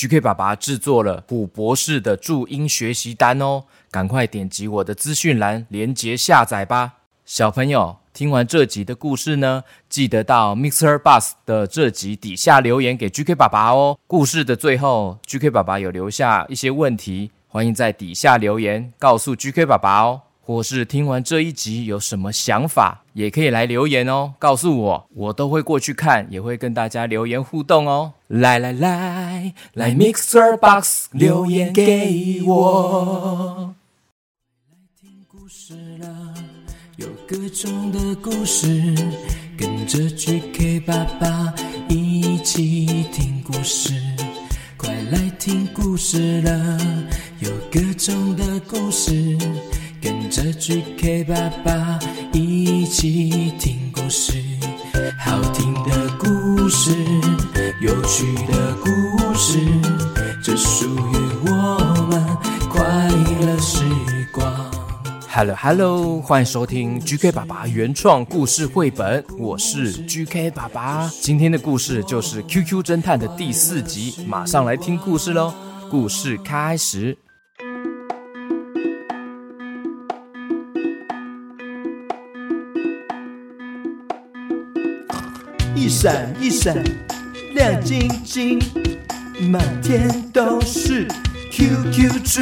GK 爸爸制作了虎博士的注音学习单哦，赶快点击我的资讯栏连接下载吧。小朋友听完这集的故事呢，记得到 Mixer Bus 的这集底下留言给 GK 爸爸哦。故事的最后，GK 爸爸有留下一些问题，欢迎在底下留言告诉 GK 爸爸哦。或是听完这一集有什么想法，也可以来留言哦，告诉我，我都会过去看，也会跟大家留言互动哦。来来来，来 Mixer Box 留言给我。听故事了，有各种的故事，跟着 GK 爸爸一起听故事。快来听故事了，有各种的故事。跟着 GK 爸爸一起听故事，好听的故事，有趣的故事，这属于我们快乐时光。Hello Hello，欢迎收听 GK 爸爸原创故事绘本，我是 GK 爸爸。今天的故事就是 QQ 侦探的第四集，马上来听故事喽！故事开始。闪一闪亮晶晶，满天都是 QQ 猪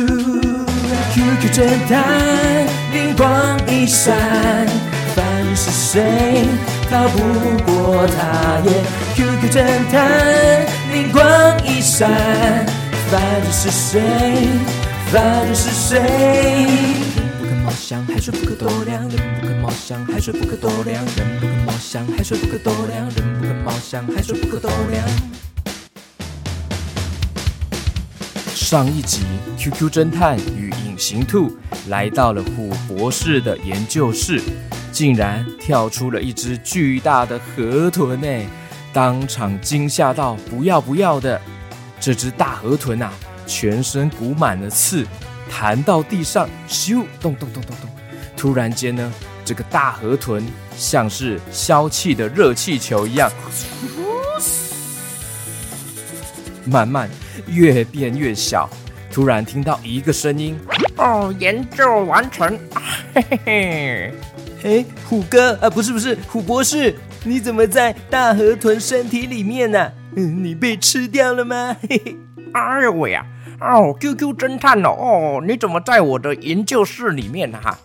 ，QQ 侦探灵光一闪，凡是谁逃不过他耶！QQ 侦探灵光一闪，凡是谁，凡是谁。海水不可多量，人不可貌相，海水不可多量，人不可貌相，海水不可多量，人不可貌相，海水不可多量。上一集，QQ 侦探与隐形兔来到了虎博士的研究室，竟然跳出了一只巨大的河豚呢，当场惊吓到不要不要的。这只大河豚啊，全身鼓满了刺。弹到地上，咻，咚咚咚咚咚！突然间呢，这个大河豚像是消气的热气球一样，慢慢越变越小。突然听到一个声音：“哦，研究完成！” 嘿嘿嘿，哎，虎哥啊，不是不是，虎博士，你怎么在大河豚身体里面呢？嗯，你被吃掉了吗？嘿嘿，哎呦喂呀！哦，QQ 侦探哦，哦，你怎么在我的研究室里面呢？哈，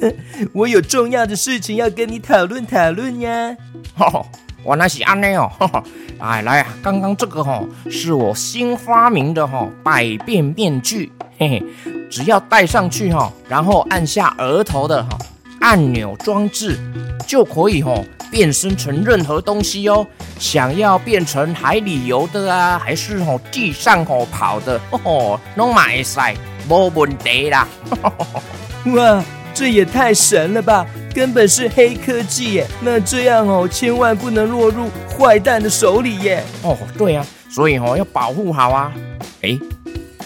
我有重要的事情要跟你讨论讨论呀。哦，我那是安内哦。哎，来啊，刚刚这个哈是我新发明的哈百变面具，嘿嘿，只要戴上去哈，然后按下额头的哈按钮装置，就可以哈。变身成任何东西哦，想要变成海里游的啊，还是哦地上哦跑的哦，弄买晒，没问题啦。哇，这也太神了吧，根本是黑科技耶！那这样哦，千万不能落入坏蛋的手里耶。哦，对啊，所以哦要保护好啊。哎，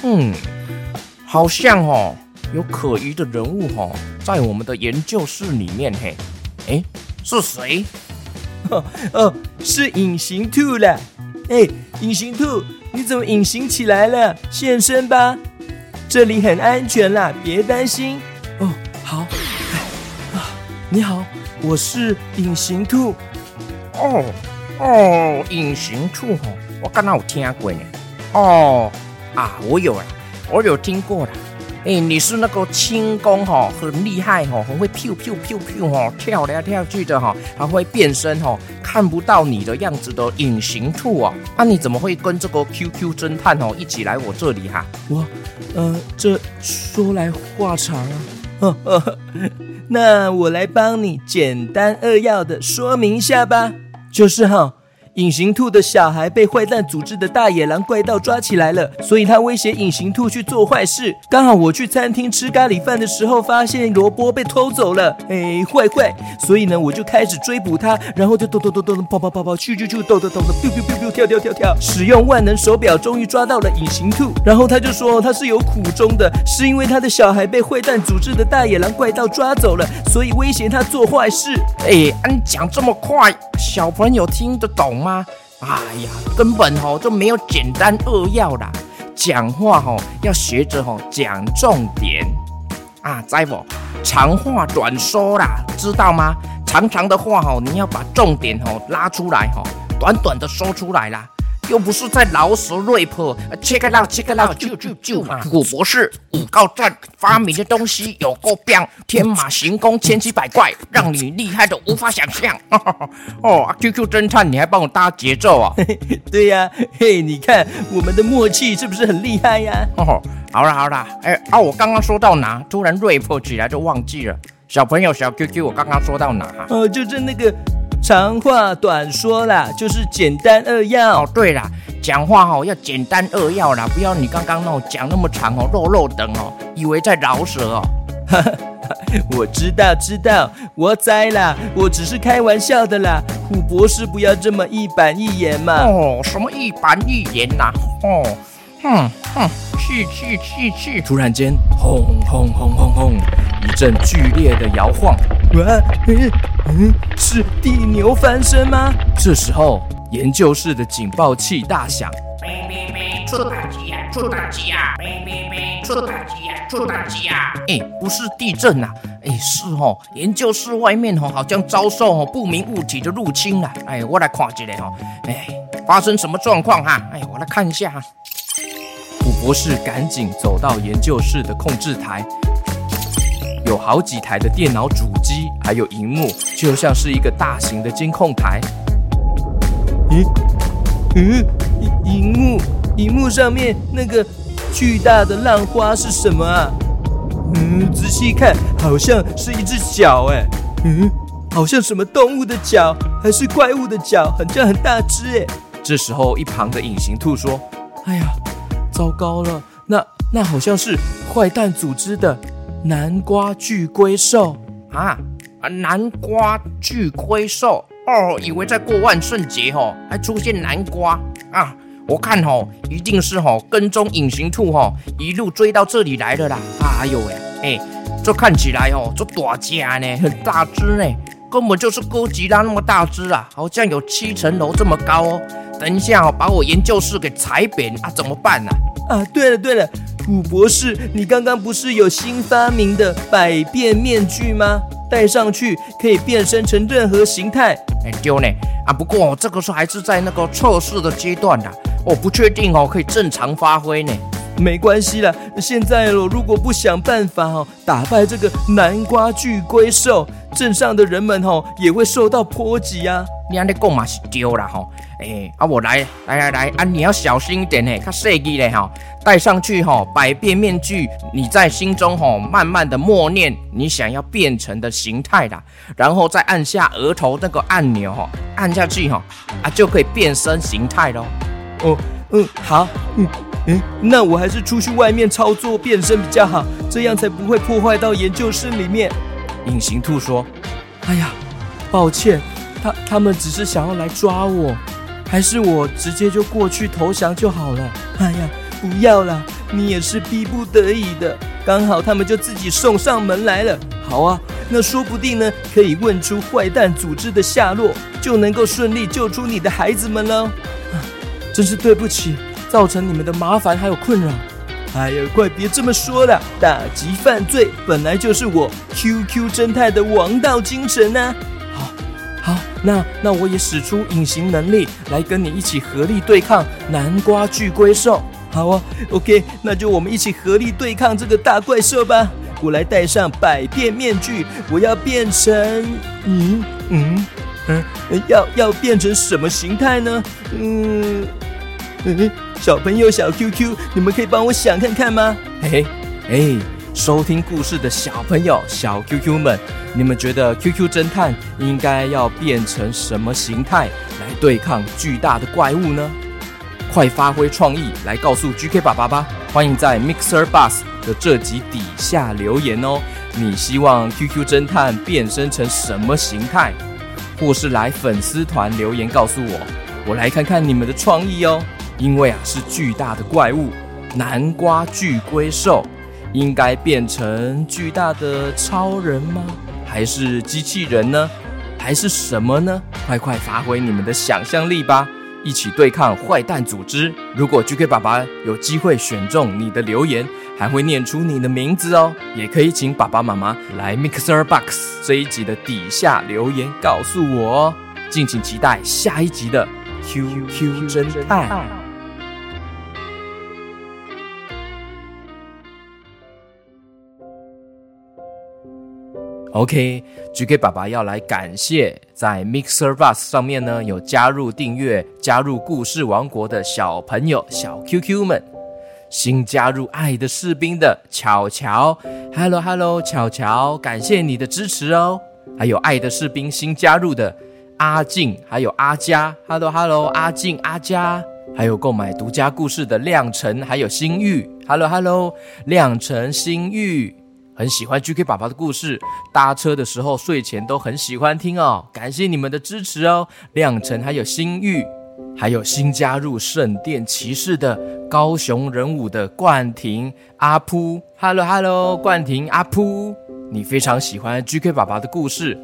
嗯，好像哦有可疑的人物哦，在我们的研究室里面嘿，哎。是谁？哦哦，是隐形兔了。哎，隐形兔，你怎么隐形起来了？现身吧，这里很安全啦，别担心。哦，好。啊，你好，我是隐形兔。哦哦，隐形兔哦，我刚刚有听过呢。哦啊，我有了，我有听过了。哎，你是那个轻功哈，很厉害哈，很会飘飘飘飘哈，跳来跳去的哈，还会变身哈，看不到你的样子的隐形兔啊！那你怎么会跟这个 QQ 侦探哦一起来我这里哈？我，呃，这说来话长啊，那我来帮你简单扼要的说明一下吧，就是哈。隐形兔的小孩被坏蛋组织的大野狼怪盗抓起来了，所以他威胁隐形兔去做坏事。刚好我去餐厅吃咖喱饭的时候，发现萝卜被偷走了，哎，坏坏！所以呢，我就开始追捕他，然后就咚咚咚咚跑跑跑跑，去去去，咚咚咚咚，biu biu biu biu，跳跳跳跳，使用万能手表，终于抓到了隐形兔。然后他就说他是有苦衷的，是因为他的小孩被坏蛋组织的大野狼怪盗抓走了，所以威胁他做坏事。哎，你讲这么快，小朋友听得懂？吗？哎呀，根本吼就没有简单扼要啦。讲话吼要学着吼讲重点啊，知不？长话短说啦，知道吗？长长的话吼，你要把重点吼拉出来吼，短短的说出来啦。又不是在劳舌 rap，check it out，check it out，就就就嘛。古博士五高站发明的东西有够棒，天马行空，千奇百怪，让你厉害的无法想象。哦，QQ 侦探，你还帮我搭节奏啊？对呀，嘿，你看我们的默契是不是很厉害呀？哦，好啦好啦，哎啊，我刚刚说到哪？突然 rap 起来就忘记了。小朋友，小 QQ，我刚刚说到哪？呃，就是那个。长话短说啦，就是简单扼要。哦，对啦，讲话哦要简单扼要啦，不要你刚刚那讲那么长哦，肉肉等哦，以为在饶舌哦。我知道，知道，我栽啦，我只是开玩笑的啦。虎博士不要这么一板一眼嘛。哦，什么一板一眼呐？哦，哼哼，去去去去！突然间，轰轰轰轰轰，一阵剧烈的摇晃。嗯，是地牛翻身吗？这时候，研究室的警报器大响，出打击啊，出打击啊，出打击啊，出打击啊！哎，不是地震呐，哎，是哦，研究室外面哦，好像遭受哦不明物体的入侵了。哎，我来看一下哦，哎，发生什么状况哈？哎，我来看一下哈。古博士赶紧走到研究室的控制台。有好几台的电脑主机，还有荧幕，就像是一个大型的监控台。咦，嗯，荧幕，荧幕上面那个巨大的浪花是什么啊？嗯，仔细看，好像是一只脚，哎，嗯，好像什么动物的脚，还是怪物的脚，很像很大只，哎。这时候，一旁的隐形兔说：“哎呀，糟糕了，那那好像是坏蛋组织的。”南瓜巨龟兽啊南瓜巨龟兽哦，以为在过万圣节哦，还出现南瓜啊！我看哦，一定是哦跟踪隐形兔哦，一路追到这里来的啦！哎呦喂，哎，这看起来哦，这大家呢，很大只呢，根本就是哥吉拉那么大只啊，好像有七层楼这么高哦！等一下哦，把我研究室给踩扁啊，怎么办呢？啊，对了对了。古博士，你刚刚不是有新发明的百变面具吗？戴上去可以变身成任何形态。哎，丢呢！啊，不过这个是还是在那个测试的阶段的，我不确定哦，可以正常发挥呢。没关系啦，现在哦，如果不想办法哦，打败这个南瓜巨龟兽，镇上的人们哦也会受到波及啊。你安尼讲嘛是对啦吼。哎，啊，我来来来来，啊，你要小心一点呢，看设计嘞吼，戴上去吼，百变面具，你在心中吼，慢慢的默念你想要变成的形态啦，然后再按下额头那个按钮哈，按下去吼，啊，就可以变身形态喽。哦，嗯，好，嗯，嗯，那我还是出去外面操作变身比较好，这样才不会破坏到研究室里面。隐形兔说：“哎呀，抱歉，他他们只是想要来抓我。”还是我直接就过去投降就好了。哎呀，不要啦，你也是逼不得已的。刚好他们就自己送上门来了。好啊，那说不定呢，可以问出坏蛋组织的下落，就能够顺利救出你的孩子们了。真是对不起，造成你们的麻烦还有困扰。哎呀，快别这么说了，打击犯罪本来就是我 QQ 侦探的王道精神呢。那那我也使出隐形能力来跟你一起合力对抗南瓜巨龟兽。好啊，OK，那就我们一起合力对抗这个大怪兽吧。我来戴上百变面具，我要变成……嗯嗯嗯，要要变成什么形态呢？嗯嗯，小朋友小 QQ，你们可以帮我想看看吗？嘿嘿，哎。收听故事的小朋友、小 QQ 们，你们觉得 QQ 侦探应该要变成什么形态来对抗巨大的怪物呢？快发挥创意来告诉 GK 爸爸吧！欢迎在 Mixer Bus 的这集底下留言哦。你希望 QQ 侦探变身成什么形态？或是来粉丝团留言告诉我，我来看看你们的创意哦。因为啊，是巨大的怪物——南瓜巨龟兽。应该变成巨大的超人吗？还是机器人呢？还是什么呢？快快发挥你们的想象力吧！一起对抗坏蛋组织。如果 GK 爸爸有机会选中你的留言，还会念出你的名字哦。也可以请爸爸妈妈来 Mixer Box 这一集的底下留言告诉我哦。敬请期待下一集的 QQ 侦探。OK，GK 爸爸要来感谢在 Mixer Bus 上面呢有加入订阅、加入故事王国的小朋友、小 QQ 们，新加入爱的士兵的巧巧，Hello Hello，巧巧，感谢你的支持哦。还有爱的士兵新加入的阿静，还有阿佳，Hello Hello，阿静、阿佳，还有购买独家故事的亮晨，还有心玉，Hello Hello，亮晨、心玉。很喜欢 GK 爸爸的故事，搭车的时候、睡前都很喜欢听哦。感谢你们的支持哦，亮晨还有新玉，还有新加入圣殿骑士的高雄人武的冠廷阿扑，Hello Hello，冠廷阿扑，你非常喜欢 GK 爸爸的故事，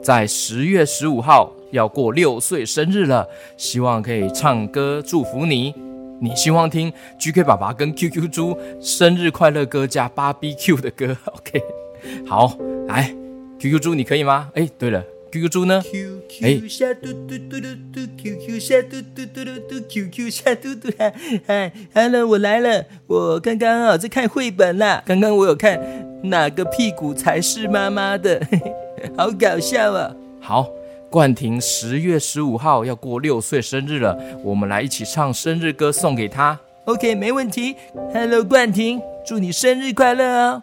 在十月十五号要过六岁生日了，希望可以唱歌祝福你。你希望听 GK 爸爸跟 QQ 猪生日快乐歌加 BBQ 的歌，OK？好，来，QQ 猪你可以吗？哎，对了，QQ 猪呢？哎，QQ 下嘟嘟嘟嘟嘟，QQ 下嘟嘟嘟嘟嘟，QQ 下嘟嘟哈，嗨，Hello，我来了，我刚刚啊在看绘本啦，刚刚我有看哪个屁股才是妈妈的，好搞笑啊，好。冠廷十月十五号要过六岁生日了，我们来一起唱生日歌送给他。OK，没问题。Hello，冠廷，祝你生日快乐哦！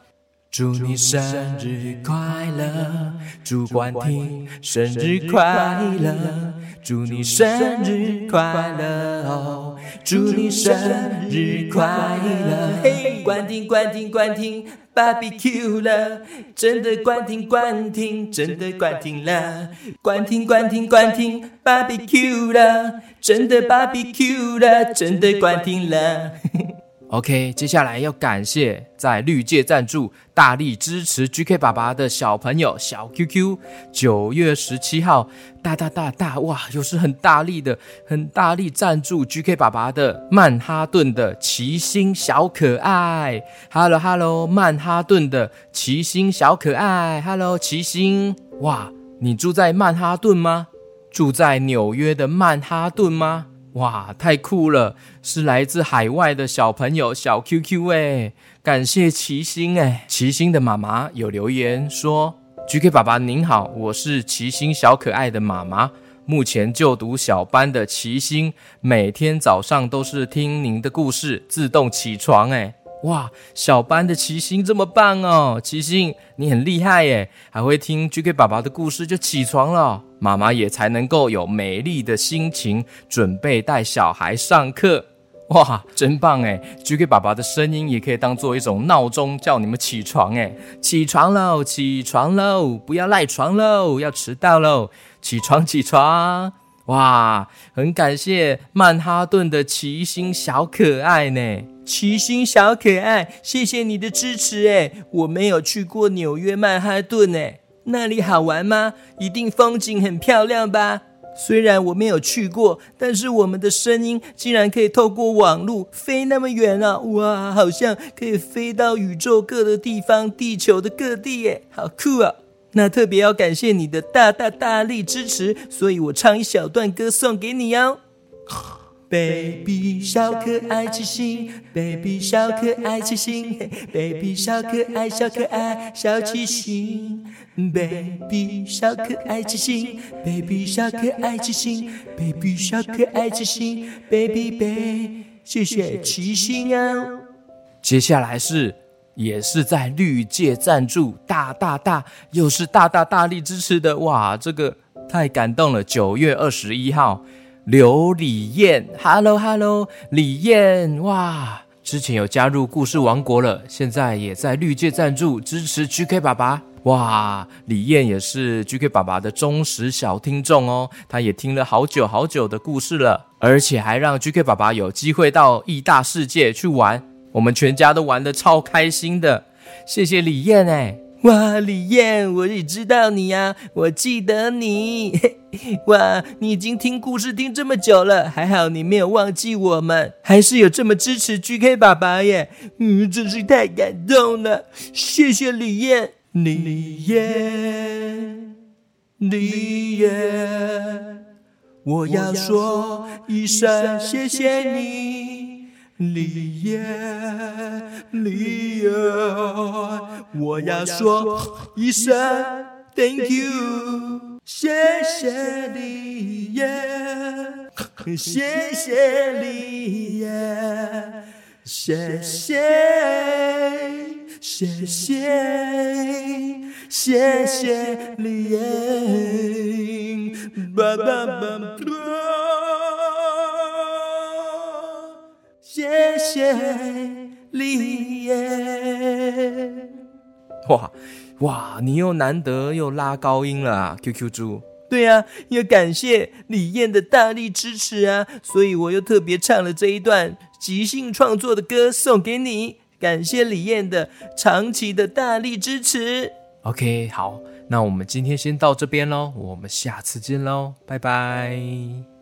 祝你生日快乐，祝冠廷生日快乐，祝你生日快乐哦，祝你生日快乐。嘿，冠廷，冠廷，冠廷。Barbecue 了，真的关停关停，真的关停了，关停关停关停，Barbecue 了，真的 Barbecue 了，真的关停了。OK，接下来要感谢在绿界赞助、大力支持 GK 爸爸的小朋友小 QQ。九月十七号，大大大大哇，又是很大力的、很大力赞助 GK 爸爸的曼哈顿的齐心小可爱。Hello Hello，曼哈顿的齐心小可爱。Hello 齐心，哇，你住在曼哈顿吗？住在纽约的曼哈顿吗？哇，太酷了！是来自海外的小朋友小 QQ 哎，感谢齐星哎，齐星的妈妈有留言说：“GK 爸爸您好，我是齐星小可爱的妈妈，目前就读小班的齐星，每天早上都是听您的故事自动起床哎。”哇，小班的齐星这么棒哦！齐星，你很厉害耶，还会听 GK 爸爸的故事就起床了，妈妈也才能够有美丽的心情准备带小孩上课。哇，真棒哎！GK 爸爸的声音也可以当做一种闹钟，叫你们起床哎，起床喽，起床喽，不要赖床喽，要迟到喽，起床起床！哇，很感谢曼哈顿的齐星小可爱呢。齐心小可爱，谢谢你的支持哎！我没有去过纽约曼哈顿哎，那里好玩吗？一定风景很漂亮吧？虽然我没有去过，但是我们的声音竟然可以透过网路飞那么远啊！哇，好像可以飞到宇宙各个地方，地球的各地耶，好酷啊！那特别要感谢你的大大大力支持，所以我唱一小段歌送给你哦。Baby 小可爱之心，Baby 小可爱之心，Baby 小可爱小可爱小齐心，Baby 小可爱之心，Baby 小可爱之心，Baby 小可爱之心，Baby Baby，谢谢齐心啊！接下来是也是在绿界赞助，大大大又是大大大力支持的哇，这个太感动了！九月二十一号。刘李燕，Hello Hello，李燕，哇，之前有加入故事王国了，现在也在绿界赞助支持 GK 爸爸，哇，李燕也是 GK 爸爸的忠实小听众哦，他也听了好久好久的故事了，而且还让 GK 爸爸有机会到异大世界去玩，我们全家都玩的超开心的，谢谢李燕哎。哇，李燕，我也知道你呀，我记得你。哇，你已经听故事听这么久了，还好你没有忘记我们，还是有这么支持 GK 爸爸耶。嗯，真是太感动了，谢谢李燕，李燕，李燕，我要说一声谢谢你。李燕，李燕，我要说一声 Thank you，谢谢李燕，谢谢李燕，谢谢，谢谢，谢谢李燕，爸爸爸爸。谢谢李燕。哇哇，你又难得又拉高音了啊，QQ 猪。对啊，要感谢李燕的大力支持啊，所以我又特别唱了这一段即兴创作的歌送给你，感谢李燕的长期的大力支持。OK，好，那我们今天先到这边喽，我们下次见喽，拜拜。